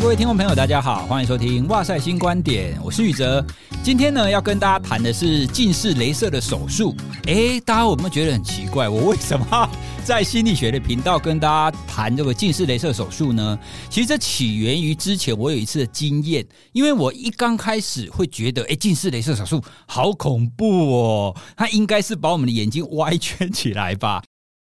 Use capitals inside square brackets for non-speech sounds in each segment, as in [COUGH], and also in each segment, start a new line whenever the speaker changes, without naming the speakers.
各位听众朋友，大家好，欢迎收听《哇塞新观点》，我是宇哲。今天呢，要跟大家谈的是近视雷射的手术。诶，大家有没有觉得很奇怪？我为什么 [LAUGHS] 在心理学的频道跟大家谈这个近视雷射手术呢？其实这起源于之前我有一次的经验，因为我一刚开始会觉得，诶，近视雷射手术好恐怖哦，它应该是把我们的眼睛 [LAUGHS] 歪圈起来吧。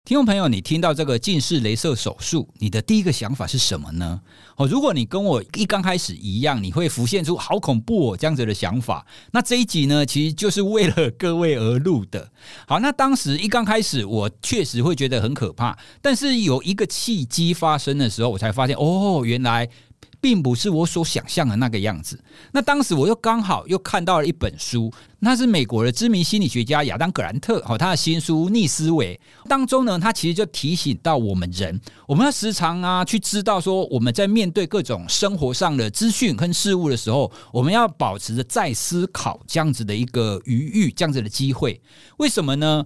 听众朋友，你听到这个近视雷射手术，你的第一个想法是什么呢？哦，如果你跟我一刚开始一样，你会浮现出好恐怖哦这样子的想法。那这一集呢，其实就是为了各位而录的。好，那当时一刚开始，我确实会觉得很可怕，但是有一个契机发生的时候，我才发现，哦，原来。并不是我所想象的那个样子。那当时我又刚好又看到了一本书，那是美国的知名心理学家亚当·格兰特和他的新书《逆思维》当中呢，他其实就提醒到我们人，我们要时常啊去知道说，我们在面对各种生活上的资讯跟事物的时候，我们要保持着再思考这样子的一个余裕，这样子的机会。为什么呢？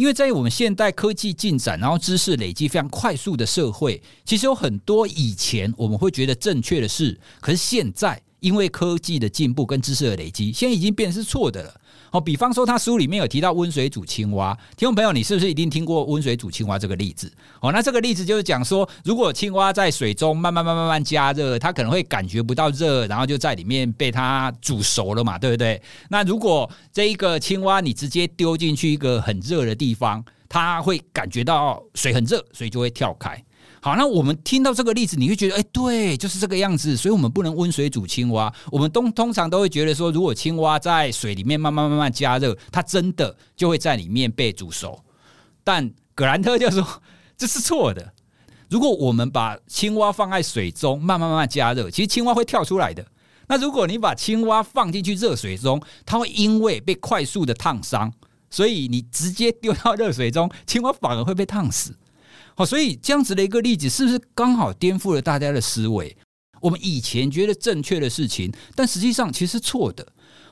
因为在我们现代科技进展，然后知识累积非常快速的社会，其实有很多以前我们会觉得正确的事，可是现在。因为科技的进步跟知识的累积，现在已经变成是错的了。哦，比方说他书里面有提到温水煮青蛙，听众朋友，你是不是一定听过温水煮青蛙这个例子？哦，那这个例子就是讲说，如果青蛙在水中慢慢慢慢慢加热，它可能会感觉不到热，然后就在里面被它煮熟了嘛，对不对？那如果这一个青蛙你直接丢进去一个很热的地方，它会感觉到水很热，所以就会跳开。好，那我们听到这个例子，你会觉得，哎，对，就是这个样子，所以我们不能温水煮青蛙。我们通通常都会觉得说，如果青蛙在水里面慢慢慢慢加热，它真的就会在里面被煮熟。但葛兰特就说这是错的。如果我们把青蛙放在水中慢慢慢慢加热，其实青蛙会跳出来的。那如果你把青蛙放进去热水中，它会因为被快速的烫伤，所以你直接丢到热水中，青蛙反而会被烫死。好，所以这样子的一个例子，是不是刚好颠覆了大家的思维？我们以前觉得正确的事情，但实际上其实是错的。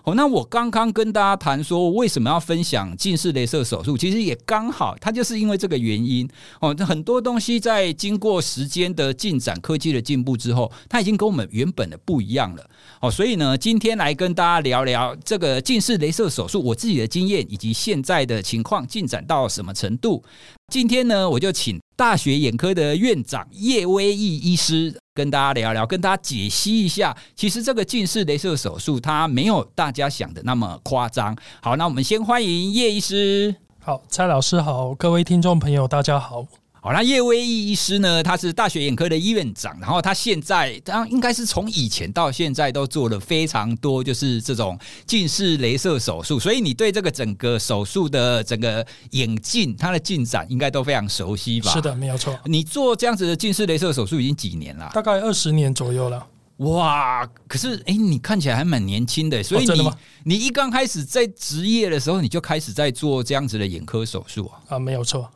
哦，那我刚刚跟大家谈说，为什么要分享近视雷射手术？其实也刚好，它就是因为这个原因。哦，很多东西在经过时间的进展、科技的进步之后，它已经跟我们原本的不一样了。哦，所以呢，今天来跟大家聊聊这个近视雷射手术，我自己的经验以及现在的情况进展到什么程度。今天呢，我就请大学眼科的院长叶威义医师跟大家聊聊，跟大家解析一下，其实这个近视雷射手术它没有大家想的那么夸张。好，那我们先欢迎叶医师。
好，蔡老师好，各位听众朋友大家好。
好，那叶威义医师呢？他是大学眼科的医院长，然后他现在他应该是从以前到现在都做了非常多，就是这种近视雷射手术。所以你对这个整个手术的整个眼镜它的进展应该都非常熟悉吧？
是的，没有错。
你做这样子的近视雷射手术已经几年了？
大概二十年左右了。
哇！可是哎，你看起来还蛮年轻的，所以你？你一刚开始在职业的时候，你就开始在做这样子的眼科手术啊？
啊，没有错。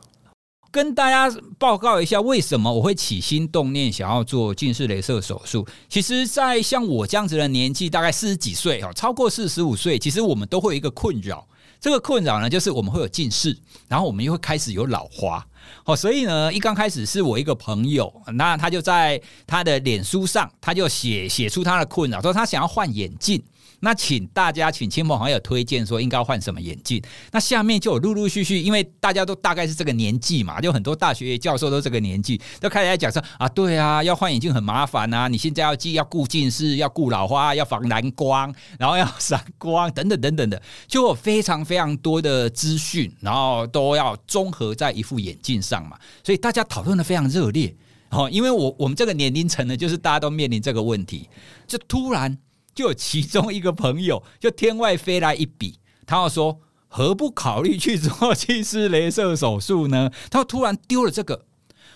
跟大家报告一下，为什么我会起心动念想要做近视雷射手术？其实，在像我这样子的年纪，大概四十几岁，超过四十五岁，其实我们都会有一个困扰。这个困扰呢，就是我们会有近视，然后我们又会开始有老花。好，所以呢，一刚开始是我一个朋友，那他就在他的脸书上，他就写写出他的困扰，说他想要换眼镜。那请大家请亲朋好友推荐说应该换什么眼镜？那下面就有陆陆续续，因为大家都大概是这个年纪嘛，就很多大学教授都这个年纪，都开始在讲说啊，对啊，要换眼镜很麻烦啊，你现在要既要顾近视，要顾老花，要防蓝光，然后要闪光等等等等的，就有非常非常多的资讯，然后都要综合在一副眼镜上嘛，所以大家讨论得非常热烈哦，因为我我们这个年龄层呢，就是大家都面临这个问题，就突然。就有其中一个朋友，就天外飞来一笔，他要说何不考虑去做近视雷射手术呢？他突然丢了这个。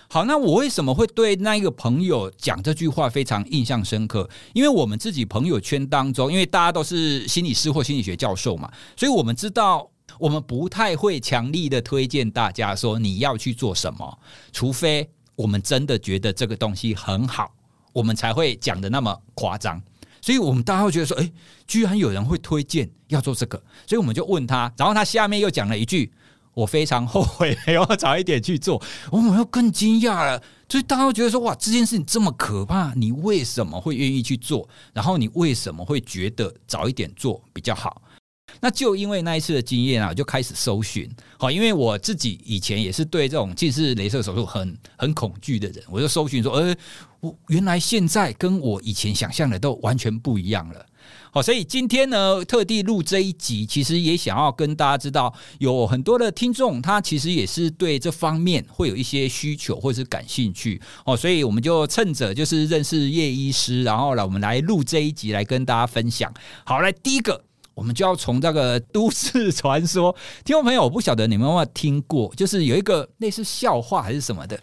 好，那我为什么会对那一个朋友讲这句话非常印象深刻？因为我们自己朋友圈当中，因为大家都是心理师或心理学教授嘛，所以我们知道我们不太会强力的推荐大家说你要去做什么，除非我们真的觉得这个东西很好，我们才会讲得那么夸张。所以我们大家会觉得说，哎，居然有人会推荐要做这个，所以我们就问他，然后他下面又讲了一句：“我非常后悔没有早一点去做，我们又更惊讶了。所以大家会觉得说，哇，这件事情这么可怕，你为什么会愿意去做？然后你为什么会觉得早一点做比较好？那就因为那一次的经验啊，我就开始搜寻。好，因为我自己以前也是对这种近视雷射手术很很恐惧的人，我就搜寻说，呃，我原来现在跟我以前想象的都完全不一样了。好，所以今天呢，特地录这一集，其实也想要跟大家知道，有很多的听众，他其实也是对这方面会有一些需求或者是感兴趣。哦，所以我们就趁着就是认识叶医师，然后来我们来录这一集来跟大家分享。好，来第一个。我们就要从这个都市传说，听众朋友，我不晓得你们有没有听过，就是有一个类似笑话还是什么的，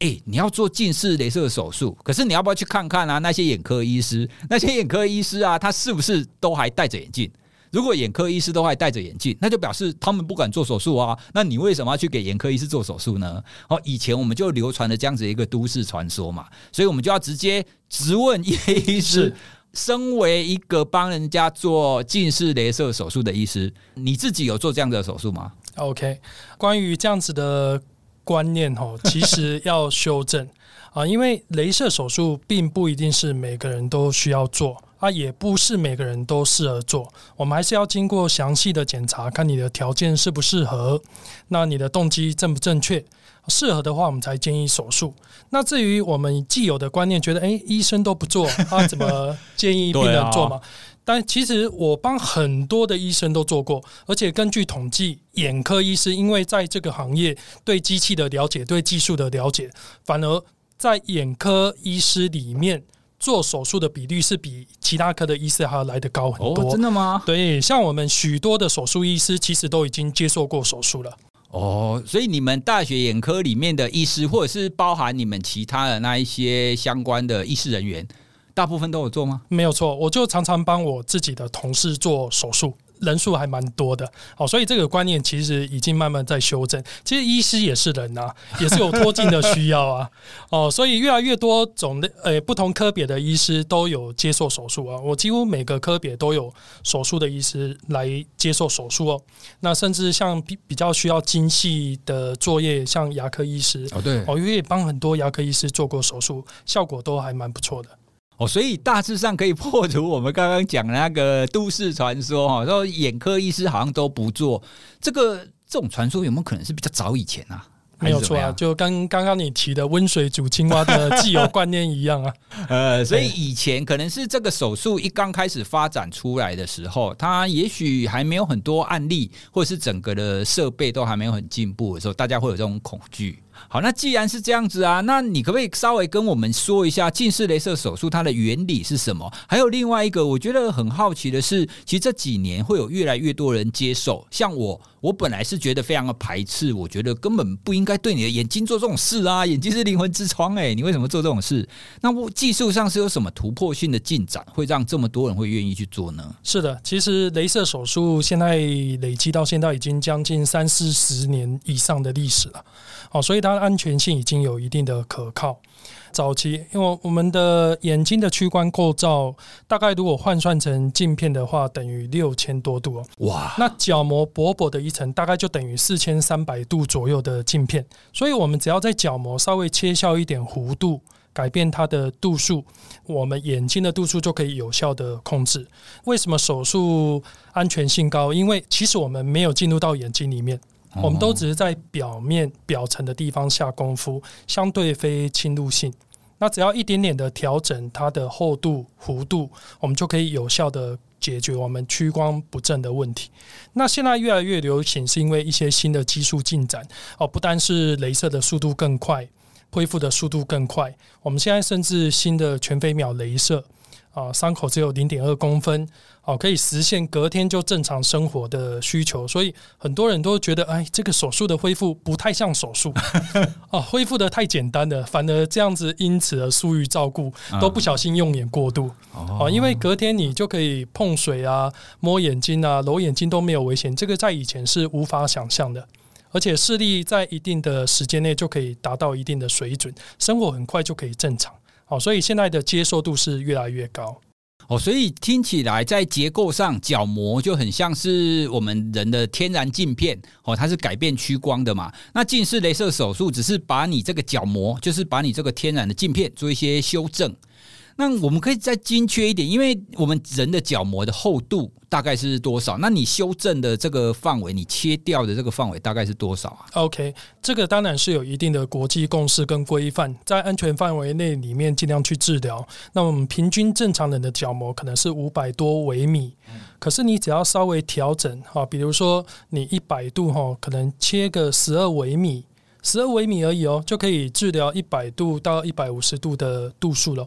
哎，你要做近视雷射手术，可是你要不要去看看啊？那些眼科医师，那些眼科医师啊，他是不是都还戴着眼镜？如果眼科医师都还戴着眼镜，那就表示他们不敢做手术啊。那你为什么要去给眼科医师做手术呢？哦，以前我们就流传了这样子一个都市传说嘛，所以我们就要直接直问叶医师。身为一个帮人家做近视雷射手术的医师，你自己有做这样的手术吗
？OK，关于这样子的观念哦，其实要修正 [LAUGHS] 啊，因为镭射手术并不一定是每个人都需要做啊，也不是每个人都适合做，我们还是要经过详细的检查，看你的条件适不适合，那你的动机正不正确。适合的话，我们才建议手术。那至于我们既有的观念，觉得诶，医生都不做，他、[LAUGHS] 怎么建议病人做嘛？但其实我帮很多的医生都做过，而且根据统计，眼科医师因为在这个行业对机器的了解、对技术的了解，反而在眼科医师里面做手术的比率是比其他科的医师还要来得高很多。
哦，真的吗？
对，像我们许多的手术医师，其实都已经接受过手术了。
哦，所以你们大学眼科里面的医师，或者是包含你们其他的那一些相关的医师人员，大部分都有做吗？
没有错，我就常常帮我自己的同事做手术。人数还蛮多的，好，所以这个观念其实已经慢慢在修正。其实医师也是人呐，[LAUGHS] 也是有脱镜的需要啊，哦，所以越来越多种类呃不同科别的医师都有接受手术啊。我几乎每个科别都有手术的医师来接受手术哦。那甚至像比比较需要精细的作业，像牙科医师
哦，对，
哦，因为也帮很多牙科医师做过手术，效果都还蛮不错的。
哦，所以大致上可以破除我们刚刚讲的那个都市传说哈，说眼科医师好像都不做这个，这种传说有没有可能是比较早以前啊？
没有错啊，就跟刚刚你提的温水煮青蛙的既有观念一样啊。[LAUGHS]
呃，所以以前可能是这个手术一刚开始发展出来的时候，它也许还没有很多案例，或者是整个的设备都还没有很进步的时候，大家会有这种恐惧。好，那既然是这样子啊，那你可不可以稍微跟我们说一下近视雷射手术它的原理是什么？还有另外一个，我觉得很好奇的是，其实这几年会有越来越多人接受。像我，我本来是觉得非常的排斥，我觉得根本不应该对你的眼睛做这种事啊，眼睛是灵魂之窗，诶，你为什么做这种事？那我技术上是有什么突破性的进展，会让这么多人会愿意去做呢？
是的，其实镭射手术现在累积到现在已经将近三四十年以上的历史了。哦，所以它的安全性已经有一定的可靠。早期，因为我们的眼睛的屈光构造，大概如果换算成镜片的话，等于六千多度哦。哇！那角膜薄薄的一层，大概就等于四千三百度左右的镜片。所以我们只要在角膜稍微切削一点弧度，改变它的度数，我们眼睛的度数就可以有效的控制。为什么手术安全性高？因为其实我们没有进入到眼睛里面。我们都只是在表面表层的地方下功夫，相对非侵入性。它只要一点点的调整它的厚度、弧度，我们就可以有效的解决我们屈光不正的问题。那现在越来越流行，是因为一些新的技术进展哦，不单是镭射的速度更快，恢复的速度更快。我们现在甚至新的全飞秒镭射。啊，伤口只有零点二公分，哦，可以实现隔天就正常生活的需求，所以很多人都觉得，哎，这个手术的恢复不太像手术，[LAUGHS] 啊，恢复的太简单了，反而这样子因此而疏于照顾，都不小心用眼过度，啊，因为隔天你就可以碰水啊、摸眼睛啊、揉眼睛都没有危险，这个在以前是无法想象的，而且视力在一定的时间内就可以达到一定的水准，生活很快就可以正常。好，所以现在的接受度是越来越高。
哦，所以听起来在结构上，角膜就很像是我们人的天然镜片哦，它是改变屈光的嘛。那近视雷射手术只是把你这个角膜，就是把你这个天然的镜片做一些修正。那我们可以再精确一点，因为我们人的角膜的厚度大概是多少？那你修正的这个范围，你切掉的这个范围大概是多少啊
？OK，这个当然是有一定的国际共识跟规范，在安全范围内里面尽量去治疗。那我们平均正常人的角膜可能是五百多微米，可是你只要稍微调整哈，比如说你一百度哈，可能切个十二微米，十二微米而已哦，就可以治疗一百度到一百五十度的度数了。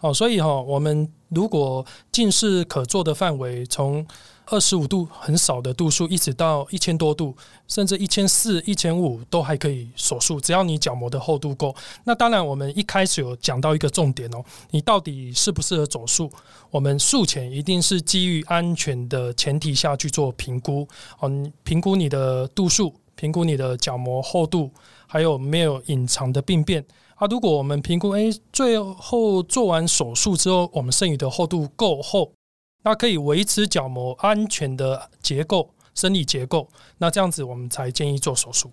哦，所以哈，我们如果近视可做的范围从二十五度很少的度数，一直到一千多度，甚至一千四、一千五都还可以手术，只要你角膜的厚度够。那当然，我们一开始有讲到一个重点哦，你到底适不适合手术？我们术前一定是基于安全的前提下去做评估，嗯，评估你的度数，评估你的角膜厚度，还有没有隐藏的病变。啊，如果我们评估，诶，最后做完手术之后，我们剩余的厚度够厚，那可以维持角膜安全的结构、生理结构，那这样子我们才建议做手术。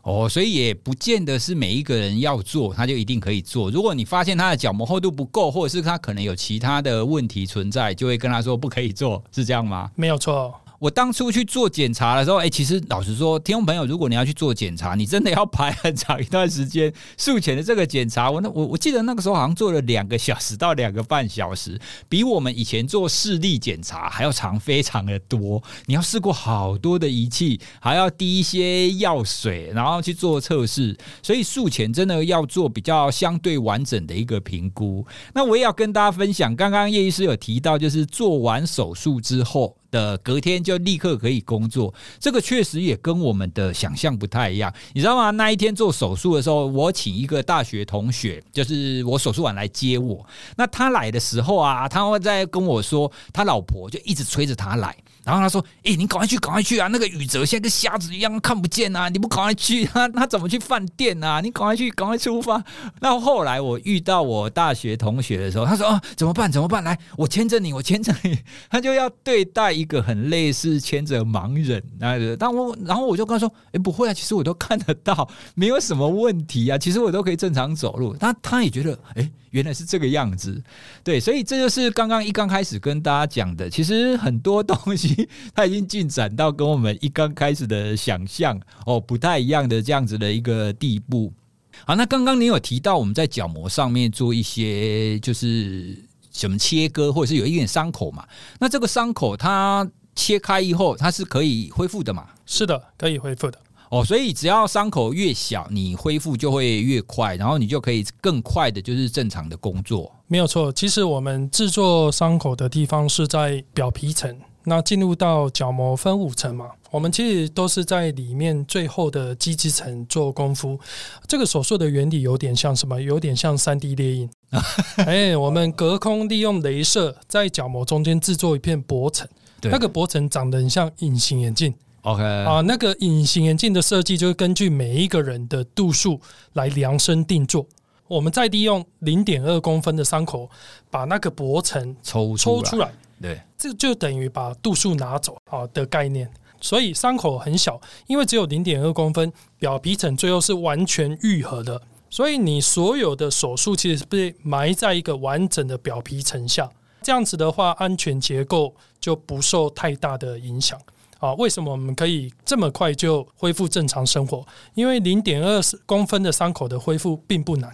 哦，所以也不见得是每一个人要做，他就一定可以做。如果你发现他的角膜厚度不够，或者是他可能有其他的问题存在，就会跟他说不可以做，是这样吗？
没有错。
我当初去做检查的时候，哎，其实老实说，听众朋友，如果你要去做检查，你真的要排很长一段时间。术前的这个检查，我那我我记得那个时候好像做了两个小时到两个半小时，比我们以前做视力检查还要长，非常的多。你要试过好多的仪器，还要滴一些药水，然后去做测试，所以术前真的要做比较相对完整的一个评估。那我也要跟大家分享，刚刚叶医师有提到，就是做完手术之后。的隔天就立刻可以工作，这个确实也跟我们的想象不太一样，你知道吗？那一天做手术的时候，我请一个大学同学，就是我手术完来接我。那他来的时候啊，他会在跟我说，他老婆就一直催着他来。然后他说：“哎、你赶快去，赶快去啊！那个宇哲现在跟瞎子一样，看不见啊！你不赶快去，他他怎么去饭店啊？你赶快去，赶快出发。”那后来我遇到我大学同学的时候，他说：“啊，怎么办？怎么办？来，我牵着你，我牵着你。”他就要对待一个很类似牵着盲人那个。但我然后我就跟他说：“哎、不会啊，其实我都看得到，没有什么问题啊，其实我都可以正常走路。”他他也觉得：“哎、原来是这个样子。”对，所以这就是刚刚一刚开始跟大家讲的，其实很多东西。[LAUGHS] 它已经进展到跟我们一刚开始的想象哦不太一样的这样子的一个地步。好，那刚刚你有提到我们在角膜上面做一些就是什么切割，或者是有一点伤口嘛？那这个伤口它切开以后，它是可以恢复的嘛？
是的，可以恢复的。
哦，所以只要伤口越小，你恢复就会越快，然后你就可以更快的，就是正常的工作。
没有错，其实我们制作伤口的地方是在表皮层。那进入到角膜分五层嘛，我们其实都是在里面最后的基质层做功夫。这个手术的原理有点像什么？有点像三 D 列印。[LAUGHS] 哎，我们隔空利用镭射在角膜中间制作一片薄层，那个薄层长得很像隐形眼镜。
OK
啊，那个隐形眼镜的设计就是根据每一个人的度数来量身定做。我们再利用零点二公分的伤口，把那个薄层抽抽出来。
对，
这就等于把度数拿走啊的概念，所以伤口很小，因为只有零点二公分，表皮层最后是完全愈合的，所以你所有的手术其实是被埋在一个完整的表皮层下，这样子的话，安全结构就不受太大的影响啊。为什么我们可以这么快就恢复正常生活？因为零点二公分的伤口的恢复并不难。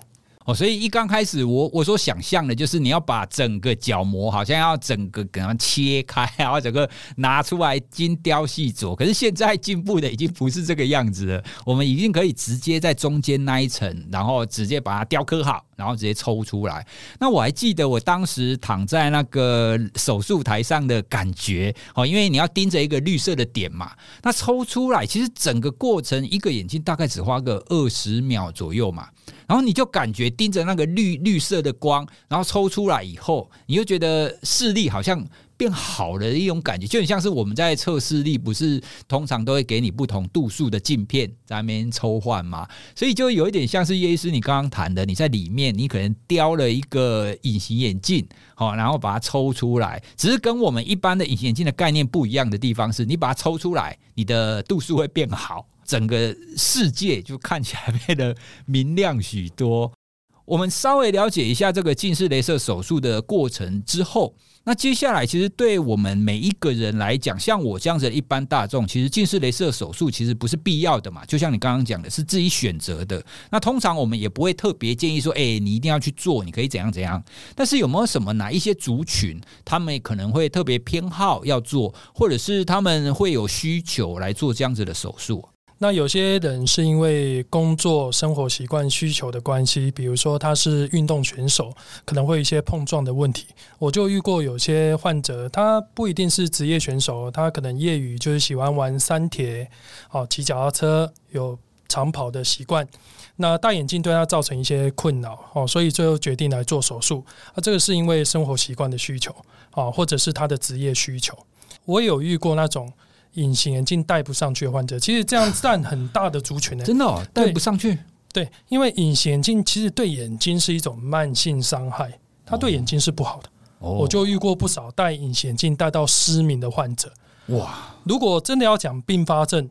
哦，所以一刚开始我我所想象的就是你要把整个角膜好像要整个给它切开，[LAUGHS] 然后整个拿出来精雕细琢。可是现在进步的已经不是这个样子了，我们已经可以直接在中间那一层，然后直接把它雕刻好，然后直接抽出来。那我还记得我当时躺在那个手术台上的感觉哦，因为你要盯着一个绿色的点嘛，那抽出来其实整个过程一个眼睛大概只花个二十秒左右嘛。然后你就感觉盯着那个绿绿色的光，然后抽出来以后，你就觉得视力好像变好的一种感觉，就很像是我们在测视力，不是通常都会给你不同度数的镜片在那边抽换吗？所以就有一点像是叶医师你刚刚谈的，你在里面你可能雕了一个隐形眼镜，好，然后把它抽出来，只是跟我们一般的隐形眼镜的概念不一样的地方是，你把它抽出来，你的度数会变好，整个世界就看起来变得明亮许多。[LAUGHS] 我们稍微了解一下这个近视雷射手术的过程之后，那接下来其实对我们每一个人来讲，像我这样子的一般大众，其实近视雷射手术其实不是必要的嘛。就像你刚刚讲的，是自己选择的。那通常我们也不会特别建议说，哎，你一定要去做，你可以怎样怎样。但是有没有什么哪一些族群，他们可能会特别偏好要做，或者是他们会有需求来做这样子的手术？
那有些人是因为工作、生活习惯需求的关系，比如说他是运动选手，可能会有一些碰撞的问题。我就遇过有些患者，他不一定是职业选手，他可能业余就是喜欢玩三铁，哦，骑脚踏车，有长跑的习惯。那戴眼镜对他造成一些困扰，哦，所以最后决定来做手术。啊，这个是因为生活习惯的需求，啊，或者是他的职业需求。我有遇过那种。隐形眼镜戴不上去的患者，其实这样占很大的族群呢、欸。
真的、哦，戴不上去。
对，因为隐形眼镜其实对眼睛是一种慢性伤害，它对眼睛是不好的。哦、我就遇过不少戴隐形眼镜戴到失明的患者。哇！如果真的要讲并发症，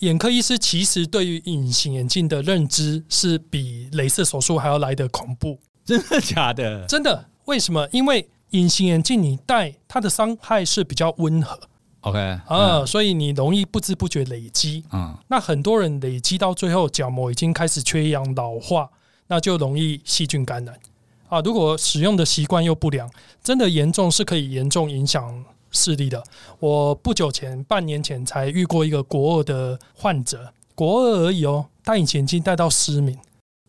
眼科医师其实对于隐形眼镜的认知是比镭射手术还要来得恐怖。
真的假的？
真的。为什么？因为隐形眼镜你戴，它的伤害是比较温和。
OK
啊，嗯、所以你容易不知不觉累积，嗯，那很多人累积到最后角膜已经开始缺氧老化，那就容易细菌感染啊。如果使用的习惯又不良，真的严重是可以严重影响视力的。我不久前半年前才遇过一个国二的患者，国二而已哦，戴隐形眼镜戴到失明，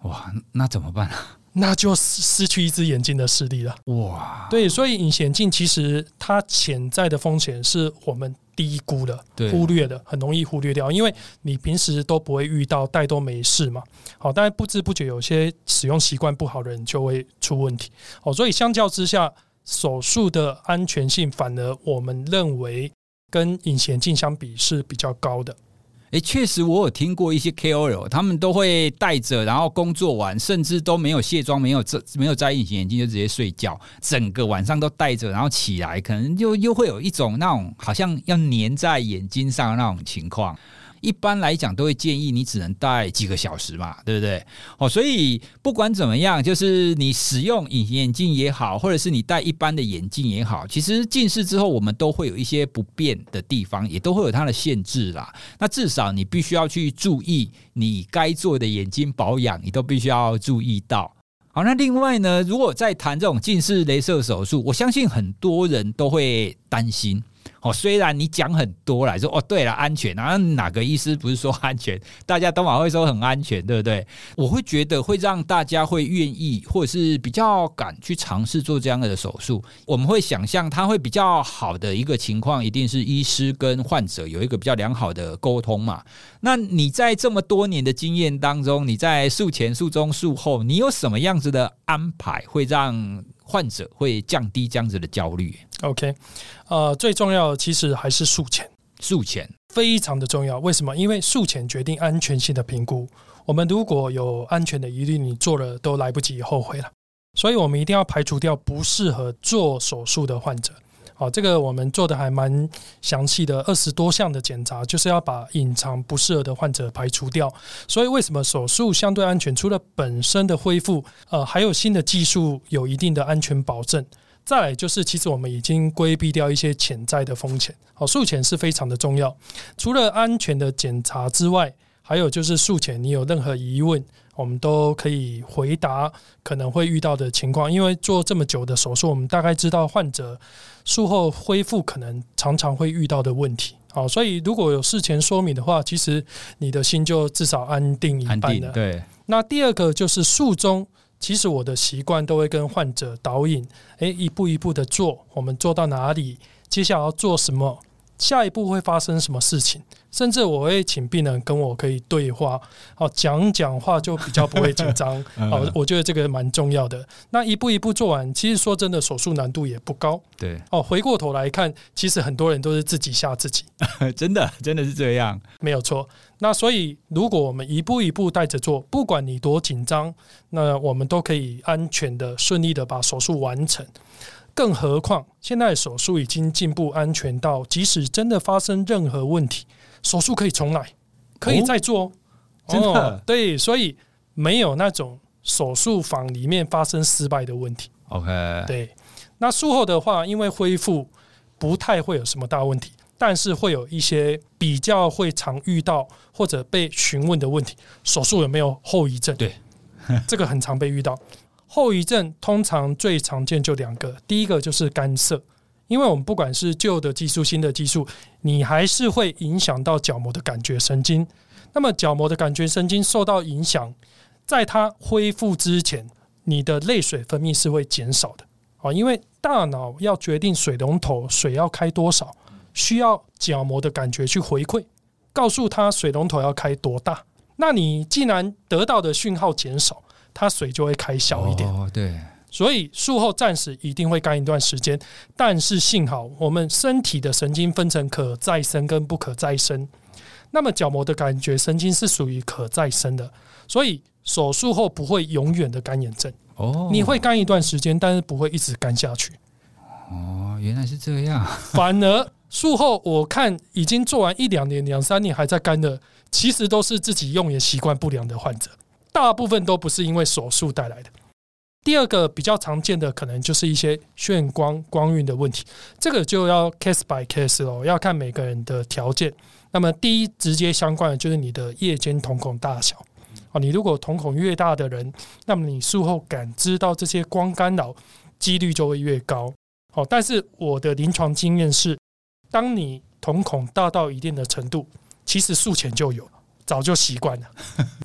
哇，那怎么办啊？
那就失失去一只眼睛的视力了。哇，对，所以隐形眼镜其实它潜在的风险是我们低估的、忽略的，很容易忽略掉，因为你平时都不会遇到，戴都没事嘛。好，但是不知不觉有些使用习惯不好的人就会出问题。哦，所以相较之下，手术的安全性反而我们认为跟隐形眼镜相比是比较高的。
诶，确实，我有听过一些 KOL，他们都会戴着，然后工作完，甚至都没有卸妆，没有摘，没有摘隐形眼镜，就直接睡觉，整个晚上都戴着，然后起来，可能就又会有一种那种好像要粘在眼睛上的那种情况。一般来讲，都会建议你只能戴几个小时嘛，对不对？哦，所以不管怎么样，就是你使用隐形眼镜也好，或者是你戴一般的眼镜也好，其实近视之后，我们都会有一些不便的地方，也都会有它的限制啦。那至少你必须要去注意，你该做的眼睛保养，你都必须要注意到。好，那另外呢，如果在谈这种近视雷射手术，我相信很多人都会担心。哦，虽然你讲很多来说哦，对了，安全然啊，哪个医师不是说安全？[LAUGHS] 大家都嘛会说很安全，对不对？我会觉得会让大家会愿意，或者是比较敢去尝试做这样的手术。我们会想象它会比较好的一个情况，一定是医师跟患者有一个比较良好的沟通嘛。那你在这么多年的经验当中，你在术前、术中、术后，你有什么样子的安排，会让患者会降低这样子的焦虑
？OK，呃，最重要的其实还是术前，
术前
非常的重要。为什么？因为术前决定安全性的评估。我们如果有安全的疑虑，你做了都来不及后悔了。所以我们一定要排除掉不适合做手术的患者。好，这个我们做的还蛮详细的，二十多项的检查，就是要把隐藏不适合的患者排除掉。所以为什么手术相对安全？除了本身的恢复，呃，还有新的技术有一定的安全保证。再来就是，其实我们已经规避掉一些潜在的风险。好，术前是非常的重要。除了安全的检查之外，还有就是术前你有任何疑问，我们都可以回答可能会遇到的情况。因为做这么久的手术，我们大概知道患者。术后恢复可能常常会遇到的问题，好，所以如果有事前说明的话，其实你的心就至少安定一半了。
对。
那第二个就是术中，其实我的习惯都会跟患者导引，诶，一步一步的做，我们做到哪里，接下来要做什么，下一步会发生什么事情，甚至我会请病人跟我可以对话，好讲讲话就比较不会紧张。好，[LAUGHS] 我觉得这个蛮重要的。那一步一步做完，其实说真的，手术难度也不高。
对，
哦，回过头来看，其实很多人都是自己吓自己，[LAUGHS]
真的真的是这样，
没有错。那所以，如果我们一步一步带着做，不管你多紧张，那我们都可以安全的、顺利的把手术完成。更何况，现在手术已经进步安全到，即使真的发生任何问题，手术可以重来，可以再做。哦，
真的？哦，
对，所以没有那种手术房里面发生失败的问题。
OK，
对。那术后的话，因为恢复不太会有什么大问题，但是会有一些比较会常遇到或者被询问的问题：手术有没有后遗症？
对，
这个很常被遇到。后遗症通常最常见就两个，第一个就是干涩，因为我们不管是旧的技术、新的技术，你还是会影响到角膜的感觉神经。那么角膜的感觉神经受到影响，在它恢复之前，你的泪水分泌是会减少的啊，因为大脑要决定水龙头水要开多少，需要角膜的感觉去回馈，告诉它水龙头要开多大。那你既然得到的讯号减少，它水就会开小一点，
哦，对，
所以术后暂时一定会干一段时间，但是幸好我们身体的神经分成可再生跟不可再生，那么角膜的感觉神经是属于可再生的，所以手术后不会永远的干眼症。哦，你会干一段时间，但是不会一直干下去。
哦，原来是这样，
反而术后我看已经做完一两年、两三年还在干的，其实都是自己用眼习惯不良的患者。大部分都不是因为手术带来的。第二个比较常见的，可能就是一些眩光、光晕的问题，这个就要 case by case 哦，要看每个人的条件。那么第一直接相关的就是你的夜间瞳孔大小啊，你如果瞳孔越大的人，那么你术后感知到这些光干扰几率就会越高。好，但是我的临床经验是，当你瞳孔大到一定的程度，其实术前就有。早就习惯了，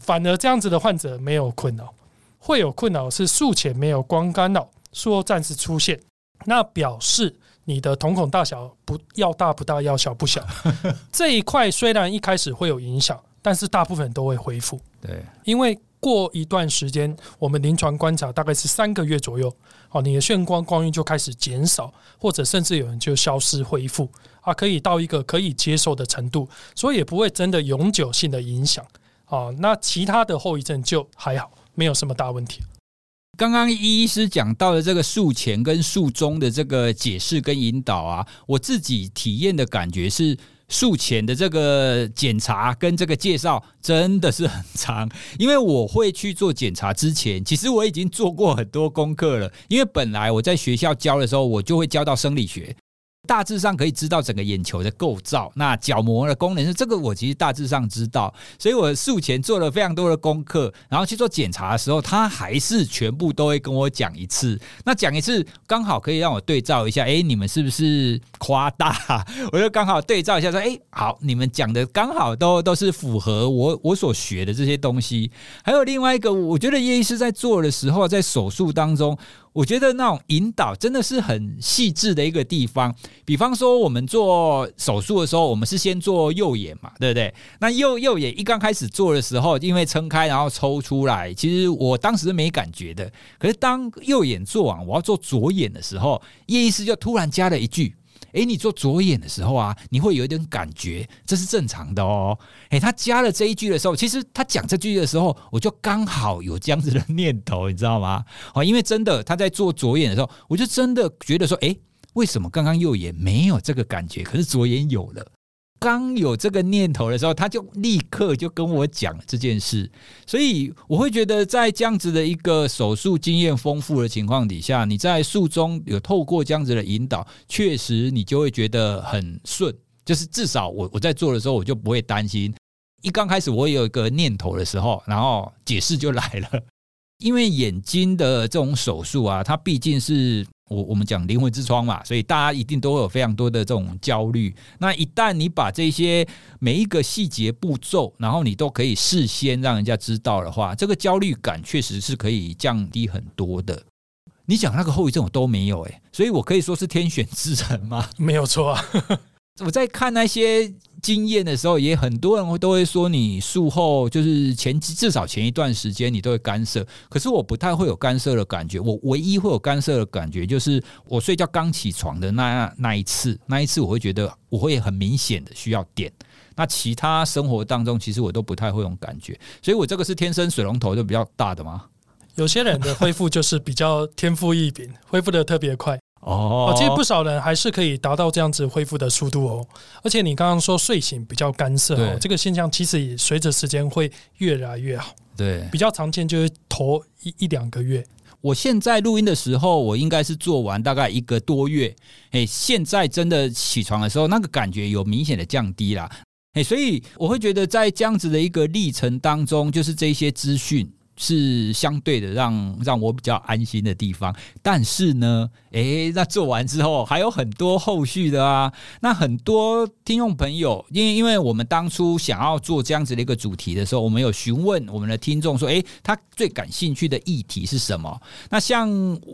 反而这样子的患者没有困扰，会有困扰是术前没有光干扰，术后暂时出现，那表示你的瞳孔大小不要大不大，要小不小。[LAUGHS] 这一块虽然一开始会有影响，但是大部分都会恢复。
对，因
为过一段时间，我们临床观察大概是三个月左右，哦，你的眩光光晕就开始减少，或者甚至有人就消失恢复。啊，可以到一个可以接受的程度，所以也不会真的永久性的影响啊。那其他的后遗症就还好，没有什么大问题。
刚刚医医师讲到的这个术前跟术中的这个解释跟引导啊，我自己体验的感觉是，术前的这个检查跟这个介绍真的是很长，因为我会去做检查之前，其实我已经做过很多功课了，因为本来我在学校教的时候，我就会教到生理学。大致上可以知道整个眼球的构造，那角膜的功能是这个，我其实大致上知道，所以我术前做了非常多的功课，然后去做检查的时候，他还是全部都会跟我讲一次。那讲一次刚好可以让我对照一下，哎，你们是不是夸大？我就刚好对照一下，说，哎，[LAUGHS] 好，你们讲的刚好都都是符合我我所学的这些东西。还有另外一个，我觉得叶医师在做的时候，在手术当中。我觉得那种引导真的是很细致的一个地方。比方说，我们做手术的时候，我们是先做右眼嘛，对不对？那右右眼一刚开始做的时候，因为撑开然后抽出来，其实我当时没感觉的。可是当右眼做完，我要做左眼的时候，叶医师就突然加了一句。诶，你做左眼的时候啊，你会有一点感觉，这是正常的哦。诶，他加了这一句的时候，其实他讲这句的时候，我就刚好有这样子的念头，你知道吗？哦，因为真的他在做左眼的时候，我就真的觉得说，诶，为什么刚刚右眼没有这个感觉，可是左眼有了？刚有这个念头的时候，他就立刻就跟我讲这件事，所以我会觉得，在这样子的一个手术经验丰富的情况底下，你在术中有透过这样子的引导，确实你就会觉得很顺，就是至少我我在做的时候，我就不会担心。一刚开始我有一个念头的时候，然后解释就来了，因为眼睛的这种手术啊，它毕竟是。我我们讲灵魂之窗嘛，所以大家一定都会有非常多的这种焦虑。那一旦你把这些每一个细节步骤，然后你都可以事先让人家知道的话，这个焦虑感确实是可以降低很多的。你讲那个后遗症我都没有诶，所以我可以说是天选之人吗？
没有错啊。[LAUGHS]
我在看那些经验的时候，也很多人会都会说，你术后就是前至少前一段时间你都会干涩，可是我不太会有干涩的感觉。我唯一会有干涩的感觉，就是我睡觉刚起床的那那一次，那一次我会觉得我会很明显的需要点。那其他生活当中，其实我都不太会有感觉。所以我这个是天生水龙头就比较大的吗？
有些人的恢复就是比较天赋异禀，恢复的特别快。
哦，
其实不少人还是可以达到这样子恢复的速度哦。而且你刚刚说睡醒比较干涩哦，这个现象其实也随着时间会越来越好。
对，
比较常见就是头一一两个月。
我现在录音的时候，我应该是做完大概一个多月。哎，现在真的起床的时候，那个感觉有明显的降低啦。哎，所以我会觉得在这样子的一个历程当中，就是这些资讯。是相对的让让我比较安心的地方，但是呢，诶，那做完之后还有很多后续的啊。那很多听众朋友，因为因为我们当初想要做这样子的一个主题的时候，我们有询问我们的听众说，诶，他最感兴趣的议题是什么？那像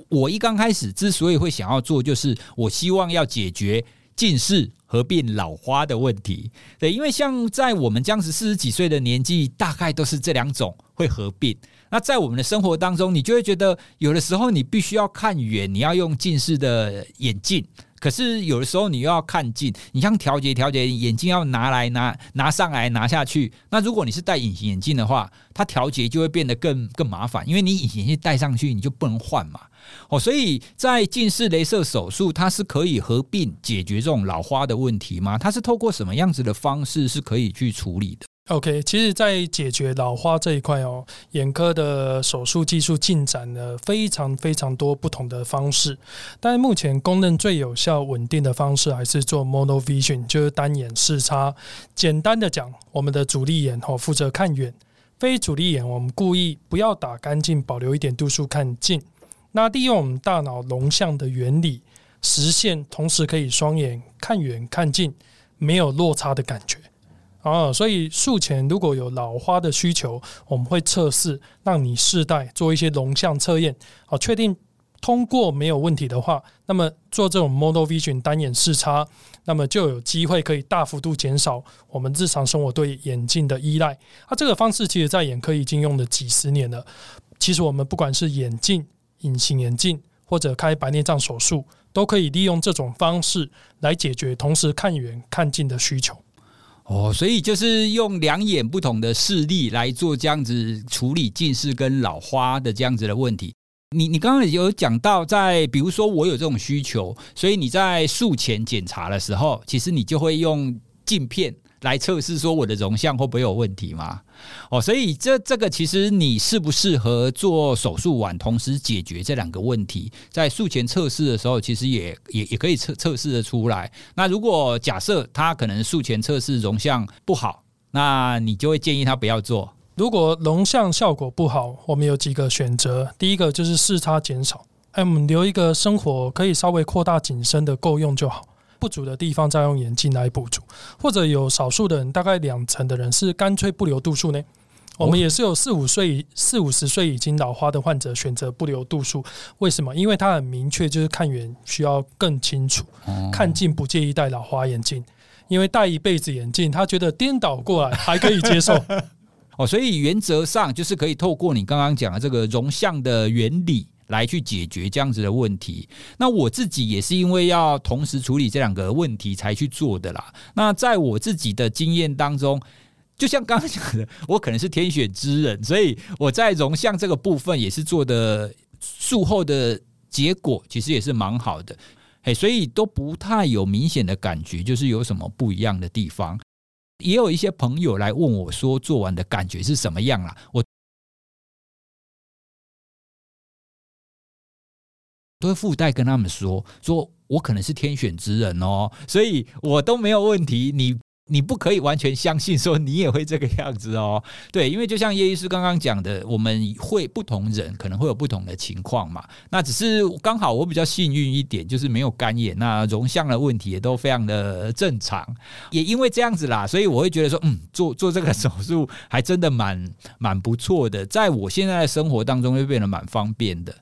我一刚开始之所以会想要做，就是我希望要解决。近视合并老花的问题，对，因为像在我们这样子四十几岁的年纪，大概都是这两种会合并。那在我们的生活当中，你就会觉得有的时候你必须要看远，你要用近视的眼镜。可是有的时候你又要看近，你像调节调节，眼镜要拿来拿拿上来拿下去。那如果你是戴隐形眼镜的话，它调节就会变得更更麻烦，因为你隐形眼镜戴上去你就不能换嘛。哦，所以在近视雷射手术，它是可以合并解决这种老花的问题吗？它是透过什么样子的方式是可以去处理的
？OK，其实，在解决老花这一块哦，眼科的手术技术进展了非常非常多不同的方式，但目前公认最有效、稳定的方式还是做 monovision，就是单眼视差。简单的讲，我们的主力眼哦负责看远，非主力眼我们故意不要打干净，保留一点度数看近。那利用我们大脑龙象的原理，实现同时可以双眼看远看近，没有落差的感觉。啊，所以术前如果有老花的需求，我们会测试，让你试戴做一些龙象测验，好，确定通过没有问题的话，那么做这种 monovision 单眼视差，那么就有机会可以大幅度减少我们日常生活对眼镜的依赖。啊，这个方式其实在眼科已经用了几十年了。其实我们不管是眼镜、隐形眼镜或者开白内障手术，都可以利用这种方式来解决同时看远看近的需求。
哦，所以就是用两眼不同的视力来做这样子处理近视跟老花的这样子的问题。你你刚刚有讲到，在比如说我有这种需求，所以你在术前检查的时候，其实你就会用镜片。来测试说我的容像会不会有问题吗？哦，所以这这个其实你适不适合做手术完同时解决这两个问题，在术前测试的时候，其实也也也可以测测试的出来。那如果假设他可能术前测试容像不好，那你就会建议他不要做。
如果容像效果不好，我们有几个选择，第一个就是视差减少，哎，我们留一个生活可以稍微扩大景深的够用就好。不足的地方再用眼镜来补足，或者有少数的人，大概两成的人是干脆不留度数呢。我们也是有四五岁、四五十岁已经老花的患者选择不留度数，为什么？因为他很明确，就是看远需要更清楚，看近不介意戴老花眼镜，因为戴一辈子眼镜，他觉得颠倒过来还可以接受。[LAUGHS]
哦，所以原则上就是可以透过你刚刚讲的这个容像的原理。来去解决这样子的问题。那我自己也是因为要同时处理这两个问题才去做的啦。那在我自己的经验当中，就像刚刚讲的，[LAUGHS] 我可能是天选之人，所以我在容像这个部分也是做的术后的结果其实也是蛮好的。嘿，所以都不太有明显的感觉，就是有什么不一样的地方。也有一些朋友来问我说，做完的感觉是什么样啦？我。都会附带跟他们说，说我可能是天选之人哦，所以我都没有问题。你你不可以完全相信说你也会这个样子哦。对，因为就像叶医师刚刚讲的，我们会不同人可能会有不同的情况嘛。那只是刚好我比较幸运一点，就是没有干眼，那容像的问题也都非常的正常。也因为这样子啦，所以我会觉得说，嗯，做做这个手术还真的蛮蛮不错的，在我现在的生活当中会变得蛮方便的。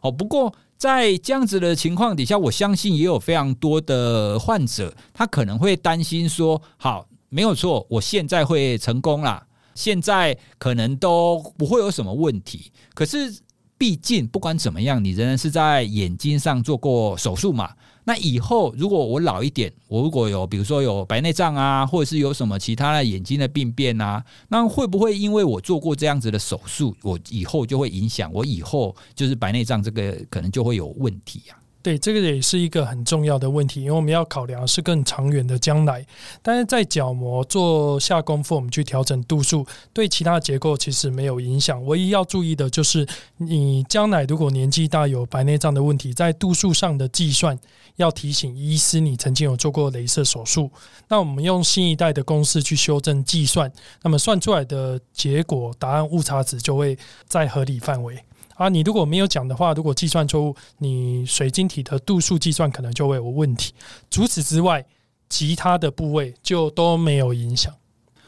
哦，不过在这样子的情况底下，我相信也有非常多的患者，他可能会担心说：好，没有错，我现在会成功啦，现在可能都不会有什么问题。可是，毕竟不管怎么样，你仍然是在眼睛上做过手术嘛。那以后如果我老一点，我如果有比如说有白内障啊，或者是有什么其他的眼睛的病变啊，那会不会因为我做过这样子的手术，我以后就会影响我以后就是白内障这个可能就会有问题啊？
对，这个也是一个很重要的问题，因为我们要考量是更长远的将来。但是在角膜做下功夫，我们去调整度数，对其他结构其实没有影响。唯一要注意的就是，你将来如果年纪大有白内障的问题，在度数上的计算要提醒医师，你曾经有做过雷射手术。那我们用新一代的公式去修正计算，那么算出来的结果答案误差值就会在合理范围。啊，你如果没有讲的话，如果计算错误，你水晶体的度数计算可能就会有问题。除此之外，其他的部位就都没有影响。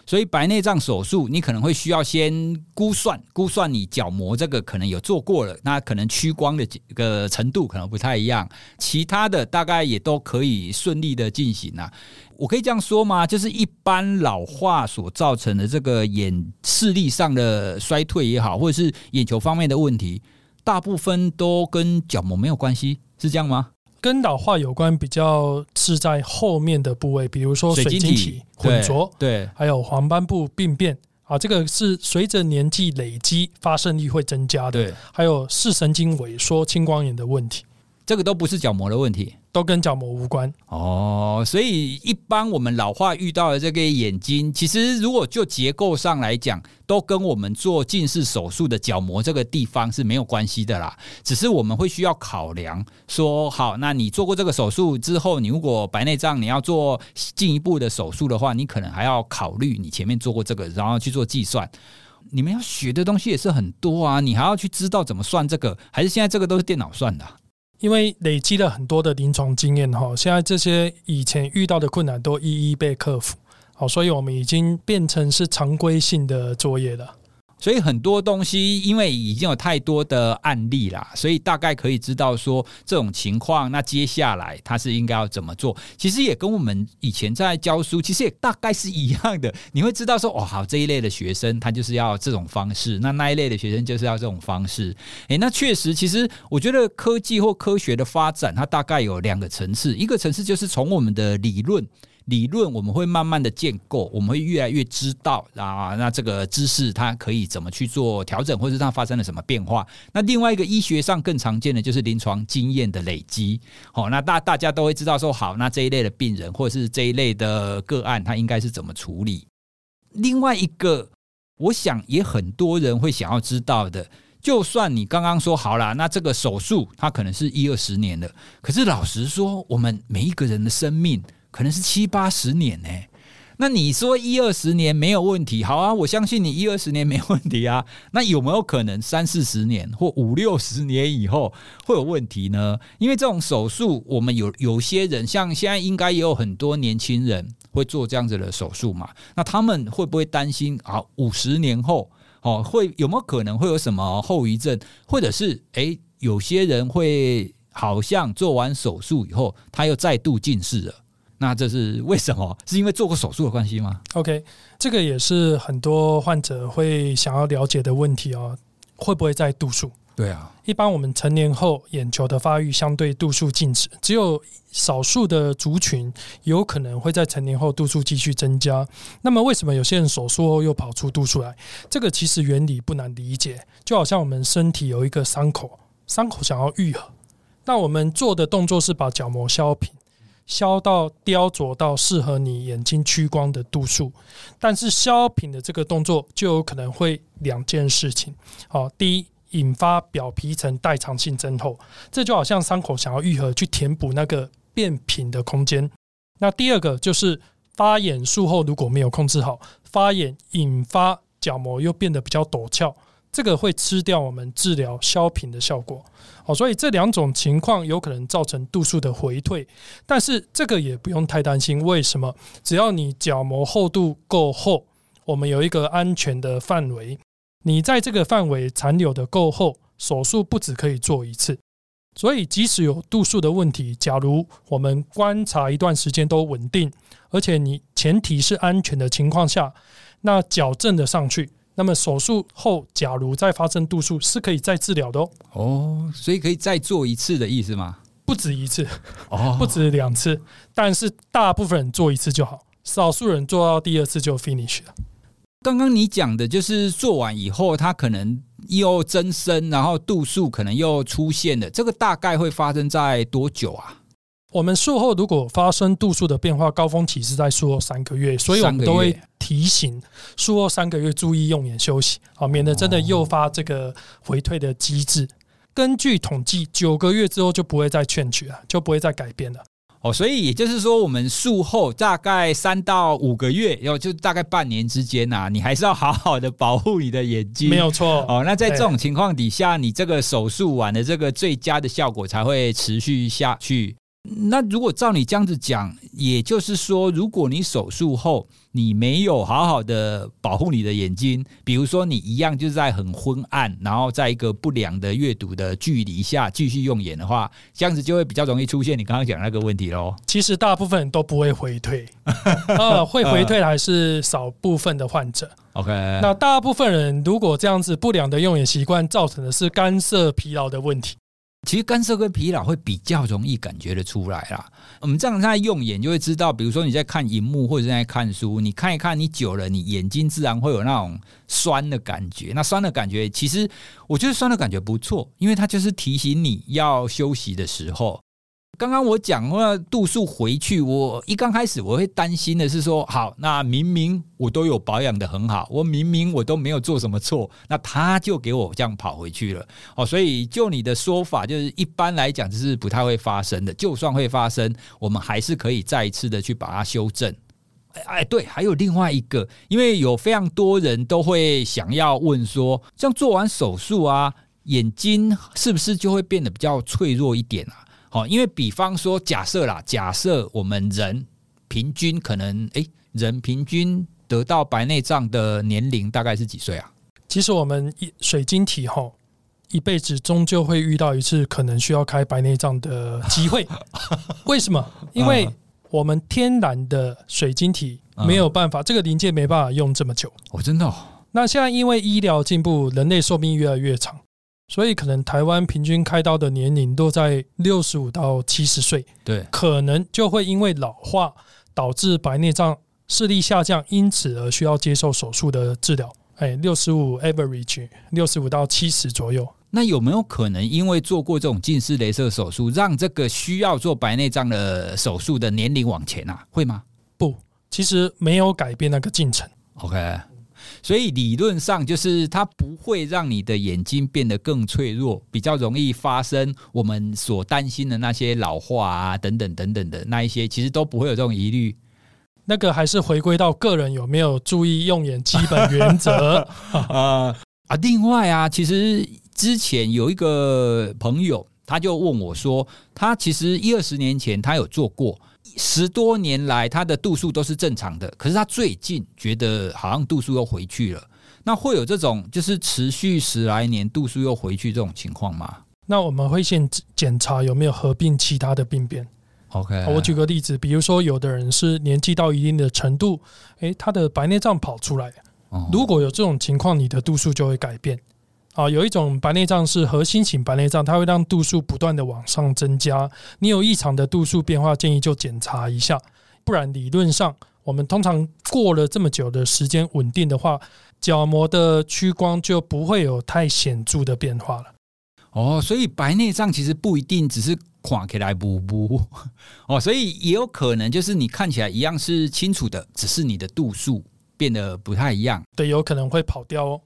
所以白内障手术，你可能会需要先估算，估算你角膜这个可能有做过了，那可能屈光的这个程度可能不太一样，其他的大概也都可以顺利的进行啊。我可以这样说吗？就是一般老化所造成的这个眼视力上的衰退也好，或者是眼球方面的问题，大部分都跟角膜没有关系，是这样吗？
跟老化有关，比较是在后面的部位，比如说水晶体混浊，对，还有黄斑部病变啊，这个是随着年纪累积发生率会增加的。对，还有视神经萎缩、青光眼的问题，
这个都不是角膜的问题。
都跟角膜无关
哦，所以一般我们老化遇到的这个眼睛，其实如果就结构上来讲，都跟我们做近视手术的角膜这个地方是没有关系的啦。只是我们会需要考量说，好，那你做过这个手术之后，你如果白内障，你要做进一步的手术的话，你可能还要考虑你前面做过这个，然后去做计算。你们要学的东西也是很多啊，你还要去知道怎么算这个，还是现在这个都是电脑算的啊？
因为累积了很多的临床经验哈，现在这些以前遇到的困难都一一被克服，好，所以我们已经变成是常规性的作业了。
所以很多东西，因为已经有太多的案例啦，所以大概可以知道说这种情况，那接下来他是应该要怎么做。其实也跟我们以前在教书，其实也大概是一样的。你会知道说，哦，好，这一类的学生他就是要这种方式，那那一类的学生就是要这种方式。诶，那确实，其实我觉得科技或科学的发展，它大概有两个层次，一个层次就是从我们的理论。理论我们会慢慢的建构，我们会越来越知道啊，那这个知识它可以怎么去做调整，或者是它发生了什么变化。那另外一个医学上更常见的就是临床经验的累积。好，那大大家都会知道说，好，那这一类的病人或者是这一类的个案，它应该是怎么处理。另外一个，我想也很多人会想要知道的，就算你刚刚说好了，那这个手术它可能是一二十年的，可是老实说，我们每一个人的生命。可能是七八十年呢，那你说一二十年没有问题，好啊，我相信你一二十年没问题啊。那有没有可能三四十年或五六十年以后会有问题呢？因为这种手术，我们有有些人，像现在应该也有很多年轻人会做这样子的手术嘛。那他们会不会担心啊？五十年后哦，会有没有可能会有什么后遗症？或者是诶，有些人会好像做完手术以后，他又再度近视了。那这是为什么？是因为做过手术的关系吗
？OK，这个也是很多患者会想要了解的问题哦。会不会再度数？
对啊，
一般我们成年后眼球的发育相对度数静止，只有少数的族群有可能会在成年后度数继续增加。那么为什么有些人手术后又跑出度数来？这个其实原理不难理解，就好像我们身体有一个伤口，伤口想要愈合，那我们做的动作是把角膜削平。削到雕琢到适合你眼睛屈光的度数，但是削平的这个动作就有可能会两件事情。好，第一，引发表皮层代偿性增厚，这就好像伤口想要愈合，去填补那个变平的空间。那第二个就是发炎术后如果没有控制好，发炎引发角膜又变得比较陡峭。这个会吃掉我们治疗削平的效果，哦，所以这两种情况有可能造成度数的回退，但是这个也不用太担心。为什么？只要你角膜厚度够厚，我们有一个安全的范围，你在这个范围残留的够厚，手术不只可以做一次，所以即使有度数的问题，假如我们观察一段时间都稳定，而且你前提是安全的情况下，那矫正的上去，那么手术后假如再发生度数，是可以再治疗的哦。
哦，所以可以再做一次的意思吗？
不止一次，
哦，[LAUGHS]
不止两次，但是大部分人做一次就好，少数人做到第二次就 finish 了。
刚刚你讲的就是做完以后，它可能又增生，然后度数可能又出现了。这个大概会发生在多久啊？
我们术后如果发生度数的变化，高峰期是在术后三个月，所以我们都会提醒术后三个月注意用眼休息，好，免得真的诱发这个回退的机制。根据统计，九个月之后就不会再 change 了，就不会再改变了。
哦，所以也就是说，我们术后大概三到五个月，要就大概半年之间呐、啊，你还是要好好的保护你的眼睛，
没有错。
哦，那在这种情况底下，你这个手术完的这个最佳的效果才会持续下去。那如果照你这样子讲，也就是说，如果你手术后你没有好好的保护你的眼睛，比如说你一样就是在很昏暗，然后在一个不良的阅读的距离下继续用眼的话，这样子就会比较容易出现你刚刚讲那个问题喽。
其实大部分人都不会回退，[LAUGHS] 呃，会回退还是少部分的患者。
OK，
那大部分人如果这样子不良的用眼习惯造成的是干涩疲劳的问题。
其实干涩跟疲劳会比较容易感觉得出来啦。我们这样在用眼就会知道，比如说你在看荧幕或者在看书，你看一看，你久了，你眼睛自然会有那种酸的感觉。那酸的感觉，其实我觉得酸的感觉不错，因为它就是提醒你要休息的时候。刚刚我讲话度数回去，我一刚开始我会担心的是说，好，那明明我都有保养得很好，我明明我都没有做什么错，那他就给我这样跑回去了。哦，所以就你的说法，就是一般来讲，这是不太会发生的。就算会发生，我们还是可以再一次的去把它修正。哎，对，还有另外一个，因为有非常多人都会想要问说，像做完手术啊，眼睛是不是就会变得比较脆弱一点啊？好，因为比方说，假设啦，假设我们人平均可能，诶，人平均得到白内障的年龄大概是几岁啊？
其实我们一水晶体后一辈子终究会遇到一次可能需要开白内障的机会。[LAUGHS] 为什么？因为我们天然的水晶体没有办法，这个零件没办法用这么久。
哦，真的哦。
那现在因为医疗进步，人类寿命越来越长。所以可能台湾平均开刀的年龄都在六十五到七十岁，
对，
可能就会因为老化导致白内障视力下降，因此而需要接受手术的治疗。哎，六十五 average，六十五到七十左右。
那有没有可能因为做过这种近视雷射手术，让这个需要做白内障的手术的年龄往前啊？会吗？
不，其实没有改变那个进程。
OK。所以理论上就是它不会让你的眼睛变得更脆弱，比较容易发生我们所担心的那些老化啊等等等等的那一些，其实都不会有这种疑虑。
那个还是回归到个人有没有注意用眼基本原则
啊啊！另外啊，其实之前有一个朋友，他就问我说，他其实一二十年前他有做过。十多年来，他的度数都是正常的，可是他最近觉得好像度数又回去了。那会有这种就是持续十来年度数又回去这种情况吗？
那我们会先检查有没有合并其他的病变。
OK，
我举个例子，比如说有的人是年纪到一定的程度，诶，他的白内障跑出来，如果有这种情况，你的度数就会改变。啊，有一种白内障是核心型白内障，它会让度数不断的往上增加。你有异常的度数变化，建议就检查一下，不然理论上我们通常过了这么久的时间稳定的话，角膜的屈光就不会有太显著的变化了。
哦，所以白内障其实不一定只是垮起来补补哦，所以也有可能就是你看起来一样是清楚的，只是你的度数变得不太一样。
对，有可能会跑掉哦。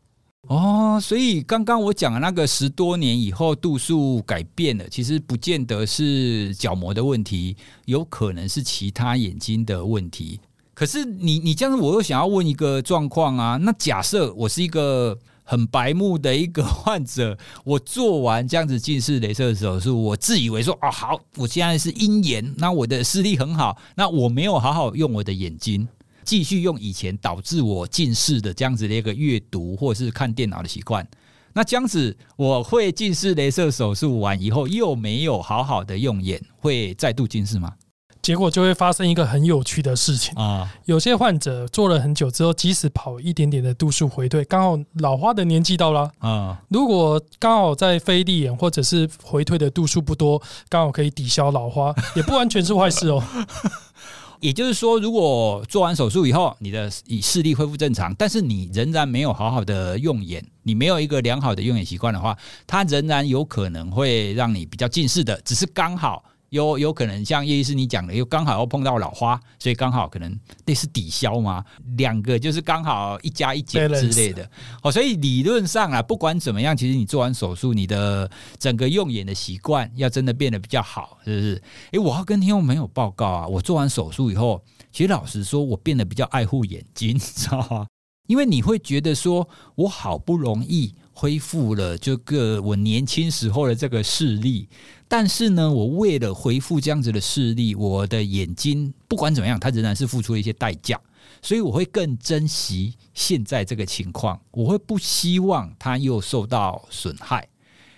哦，所以刚刚我讲的那个十多年以后度数改变了，其实不见得是角膜的问题，有可能是其他眼睛的问题。可是你你这样子，我又想要问一个状况啊，那假设我是一个很白目的一个患者，[LAUGHS] 我做完这样子近视雷射手术，我自以为说哦好，我现在是鹰眼，那我的视力很好，那我没有好好用我的眼睛。继续用以前导致我近视的这样子的一个阅读或者是看电脑的习惯，那这样子，我会近视雷射手术完以后，又没有好好的用眼，会再度近视吗？
结果就会发生一个很有趣的事情啊！有些患者做了很久之后，即使跑一点点的度数回退，刚好老花的年纪到了啊。如果刚好在非利眼或者是回退的度数不多，刚好可以抵消老花，也不完全是坏事哦。[LAUGHS]
也就是说，如果做完手术以后，你的视力恢复正常，但是你仍然没有好好的用眼，你没有一个良好的用眼习惯的话，它仍然有可能会让你比较近视的，只是刚好。有有可能像叶医师你讲的，又刚好要碰到老花，所以刚好可能那是抵消嘛，两个就是刚好一加一减之类的。哦，所以理论上啊，不管怎么样，其实你做完手术，你的整个用眼的习惯要真的变得比较好，是不是？诶，我要跟听众朋友报告啊，我做完手术以后，其实老实说，我变得比较爱护眼睛，知道吗？[LAUGHS] 因为你会觉得说，我好不容易恢复了这个我年轻时候的这个视力。但是呢，我为了恢复这样子的视力，我的眼睛不管怎么样，它仍然是付出了一些代价，所以我会更珍惜现在这个情况，我会不希望它又受到损害。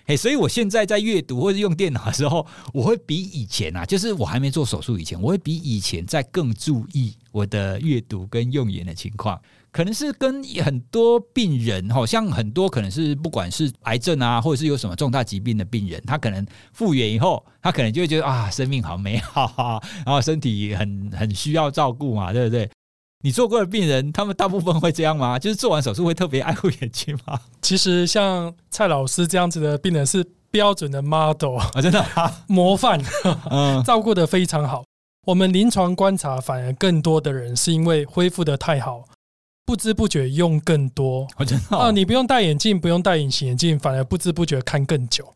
嘿，所以我现在在阅读或者用电脑的时候，我会比以前啊，就是我还没做手术以前，我会比以前再更注意我的阅读跟用眼的情况。可能是跟很多病人，好像很多可能是不管是癌症啊，或者是有什么重大疾病的病人，他可能复原以后，他可能就会觉得啊，生命好美好啊，然后身体很很需要照顾嘛，对不对？[LAUGHS] 你做过的病人，他们大部分会这样吗？就是做完手术会特别爱护眼睛吗？
其实像蔡老师这样子的病人是标准的 model [LAUGHS]
啊，真的 [LAUGHS]
模范，嗯，照顾的非常好。我们临床观察，反而更多的人是因为恢复的太好。不知不觉用更多，
我真的啊！
你不用戴眼镜，不用戴隐形眼镜，反而不知不觉看更久。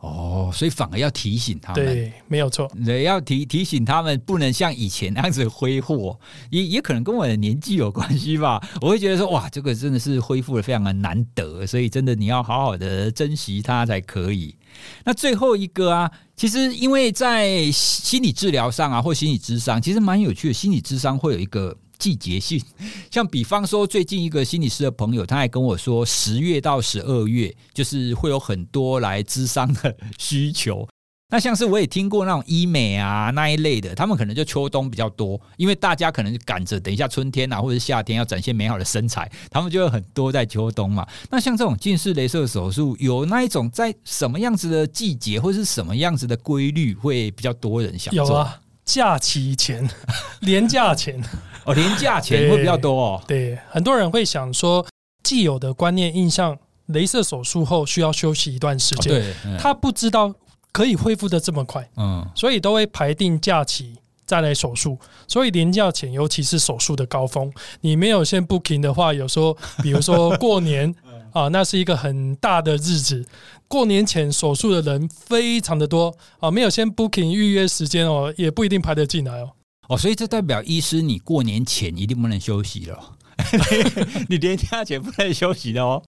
哦，所以反而要提醒他们，
对，没有错，
对，要提提醒他们，不能像以前那样子挥霍。也也可能跟我的年纪有关系吧。我会觉得说，哇，这个真的是恢复的非常的难得，所以真的你要好好的珍惜它才可以。那最后一个啊，其实因为在心理治疗上啊，或心理智商，其实蛮有趣的。心理智商会有一个。季节性，[LAUGHS] 像比方说，最近一个心理师的朋友，他还跟我说，十月到十二月，就是会有很多来咨商的需求。[LAUGHS] 那像是我也听过那种医美啊那一类的，他们可能就秋冬比较多，因为大家可能赶着等一下春天啊或者夏天要展现美好的身材，他们就有很多在秋冬嘛。那像这种近视雷射手术，有那一种在什么样子的季节或是什么样子的规律会比较多人想做？
有啊，假期前，[LAUGHS] 年假前。
哦，年假钱会比较多哦。
对，很多人会想说，既有的观念印象，镭射手术后需要休息一段时间。对，他不知道可以恢复的这么快。嗯，所以都会排定假期再来手术。所以年假前，尤其是手术的高峰，你没有先 booking 的话，有时候比如说过年 [LAUGHS] 啊，那是一个很大的日子。过年前手术的人非常的多啊，没有先 booking 预约时间哦，也不一定排得进来哦。
哦，所以这代表医师，你过年前一定不能休息了，[LAUGHS] 你连假前不能休息的哦。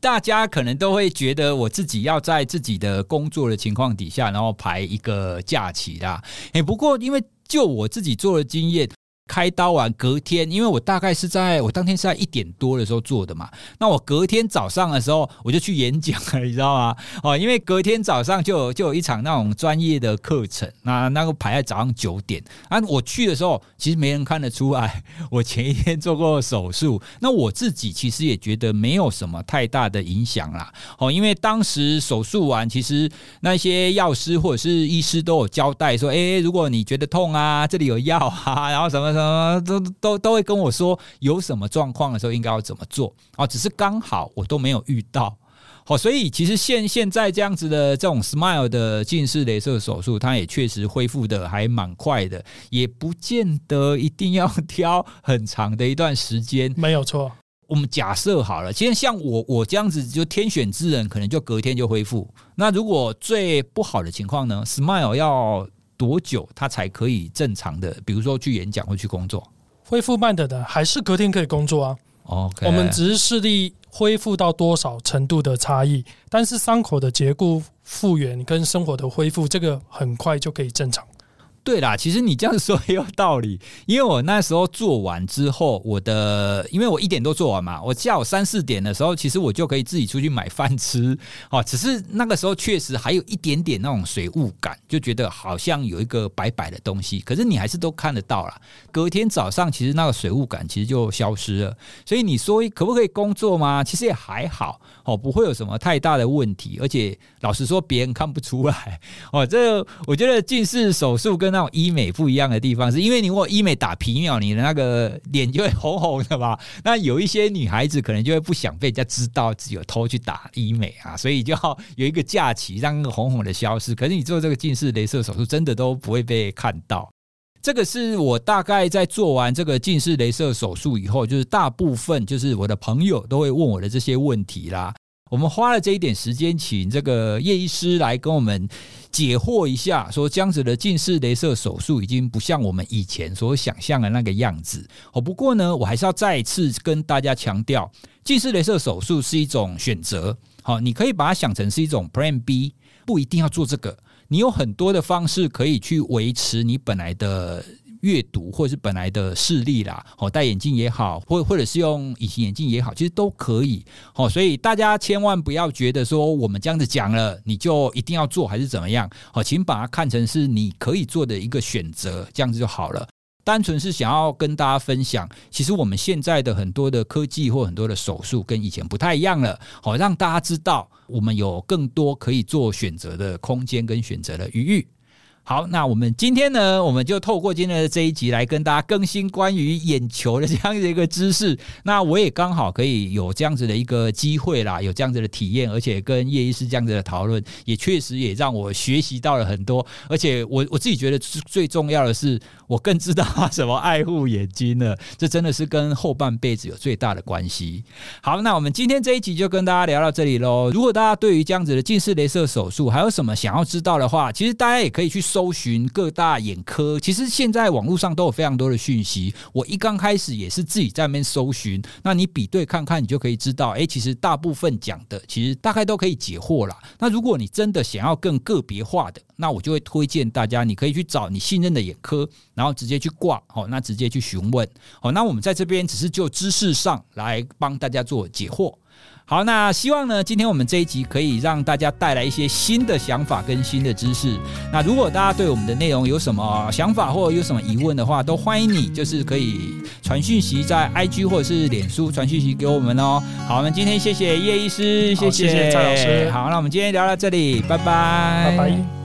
大家可能都会觉得，我自己要在自己的工作的情况底下，然后排一个假期啦。诶，不过因为就我自己做的经验。开刀完隔天，因为我大概是在我当天是在一点多的时候做的嘛，那我隔天早上的时候我就去演讲了，你知道吗？[LAUGHS] 哦，因为隔天早上就有就有一场那种专业的课程，那那个排在早上九点，啊，我去的时候其实没人看得出来我前一天做过手术，那我自己其实也觉得没有什么太大的影响啦。哦，因为当时手术完，其实那些药师或者是医师都有交代说，哎，如果你觉得痛啊，这里有药啊，然后什么什么。呃，都都都会跟我说有什么状况的时候应该要怎么做啊？只是刚好我都没有遇到，好，所以其实现现在这样子的这种 Smile 的近视雷射手术，它也确实恢复的还蛮快的，也不见得一定要挑很长的一段时间。
没有错，
我们假设好了，其实像我我这样子就天选之人，可能就隔天就恢复。那如果最不好的情况呢？Smile 要。多久他才可以正常的，比如说去演讲或去工作？
恢复慢的呢，还是隔天可以工作啊
？OK，
我们只是视力恢复到多少程度的差异，但是伤口的结构复原跟生活的恢复，这个很快就可以正常。
对啦，其实你这样说也有道理，[LAUGHS] 因为我那时候做完之后，我的因为我一点都做完嘛，我下午三四点的时候，其实我就可以自己出去买饭吃哦。只是那个时候确实还有一点点那种水雾感，就觉得好像有一个白白的东西，可是你还是都看得到啦。隔天早上，其实那个水雾感其实就消失了。所以你说可不可以工作吗？其实也还好哦，不会有什么太大的问题。而且老实说，别人看不出来哦。这我觉得近视手术跟那种医美不一样的地方，是因为你如果医美打皮秒，你的那个脸就会红红的嘛。那有一些女孩子可能就会不想被人家知道自己有偷去打医美啊，所以就要有一个假期让那个红红的消失。可是你做这个近视雷射手术，真的都不会被看到。这个是我大概在做完这个近视雷射手术以后，就是大部分就是我的朋友都会问我的这些问题啦。我们花了这一点时间，请这个叶医师来跟我们解惑一下，说这样子的近视雷射手术已经不像我们以前所想象的那个样子。哦，不过呢，我还是要再次跟大家强调，近视雷射手术是一种选择。好，你可以把它想成是一种 Plan B，不一定要做这个。你有很多的方式可以去维持你本来的。阅读或是本来的视力啦，哦，戴眼镜也好，或或者是用隐形眼镜也好，其实都可以。哦，所以大家千万不要觉得说我们这样子讲了，你就一定要做还是怎么样？哦，请把它看成是你可以做的一个选择，这样子就好了。单纯是想要跟大家分享，其实我们现在的很多的科技或很多的手术跟以前不太一样了。好，让大家知道我们有更多可以做选择的空间跟选择的余裕。好，那我们今天呢，我们就透过今天的这一集来跟大家更新关于眼球的这样的一个知识。那我也刚好可以有这样子的一个机会啦，有这样子的体验，而且跟叶医师这样子的讨论，也确实也让我学习到了很多。而且我我自己觉得最重要的是，我更知道怎么爱护眼睛了。这真的是跟后半辈子有最大的关系。好，那我们今天这一集就跟大家聊到这里喽。如果大家对于这样子的近视雷射手术还有什么想要知道的话，其实大家也可以去。搜寻各大眼科，其实现在网络上都有非常多的讯息。我一刚开始也是自己在那边搜寻，那你比对看看，你就可以知道，哎，其实大部分讲的，其实大概都可以解惑啦。那如果你真的想要更个别化的，那我就会推荐大家，你可以去找你信任的眼科，然后直接去挂，好，那直接去询问，好，那我们在这边只是就知识上来帮大家做解惑。好，那希望呢，今天我们这一集可以让大家带来一些新的想法跟新的知识。那如果大家对我们的内容有什么想法或者有什么疑问的话，都欢迎你，就是可以传讯息在 IG 或者是脸书传讯息给我们哦。好，我们今天谢谢 [LAUGHS] 叶医师，谢谢，谢谢蔡老师。好，那我们今天聊到这里，拜拜，拜拜。